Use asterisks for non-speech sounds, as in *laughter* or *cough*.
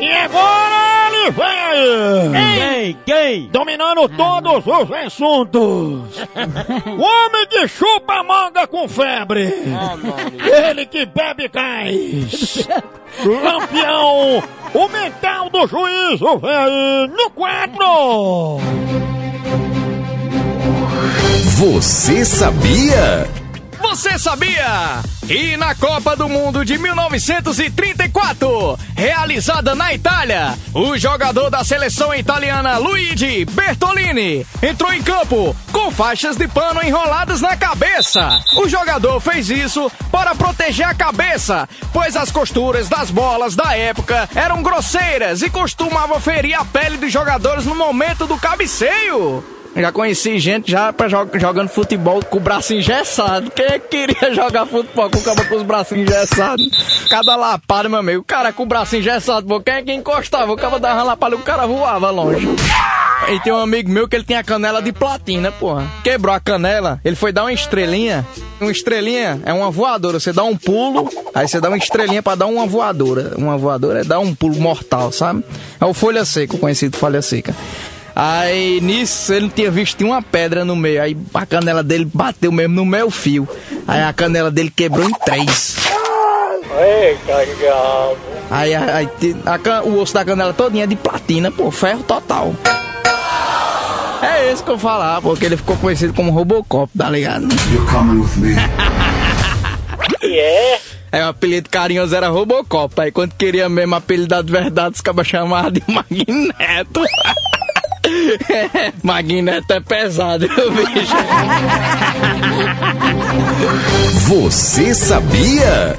E agora ele vem aí! Quem? Quem? Dominando todos os assuntos! *laughs* o homem que chupa manga com febre! Ele que bebe cais! *laughs* Lampião! O mental do juízo vem aí no quadro! Você sabia? Você sabia? E na Copa do Mundo de 1934, realizada na Itália, o jogador da seleção italiana Luigi Bertolini entrou em campo com faixas de pano enroladas na cabeça. O jogador fez isso para proteger a cabeça, pois as costuras das bolas da época eram grosseiras e costumavam ferir a pele dos jogadores no momento do cabeceio. Já conheci gente já pra jog jogando futebol com o braço engessado. Quem é que queria *laughs* jogar futebol com o cara com os braços engessados? Cada lapada, meu amigo. O cara com o braço engessado, pô. Quem é que encostava? O cara dava uma lapada e o cara voava longe. E tem um amigo meu que ele tem a canela de platina, porra. Quebrou a canela, ele foi dar uma estrelinha. Uma estrelinha é uma voadora. Você dá um pulo, aí você dá uma estrelinha pra dar uma voadora. Uma voadora é dar um pulo mortal, sabe? É o folha seca, o conhecido folha seca. Aí nisso ele não tinha visto tinha uma pedra no meio. Aí a canela dele bateu mesmo no meu fio. Aí a canela dele quebrou em três. Aí, aí a can- o osso da canela todinha é de platina, pô, ferro total. É isso que eu falar, porque ele ficou conhecido como Robocop, tá ligado? E é? É, o apelido carinhoso era Robocop. Aí quando queria mesmo apelidar de verdade, os cabas chamavam de Magneto. *laughs* Magneto é pesado, *laughs* bicho? Você sabia?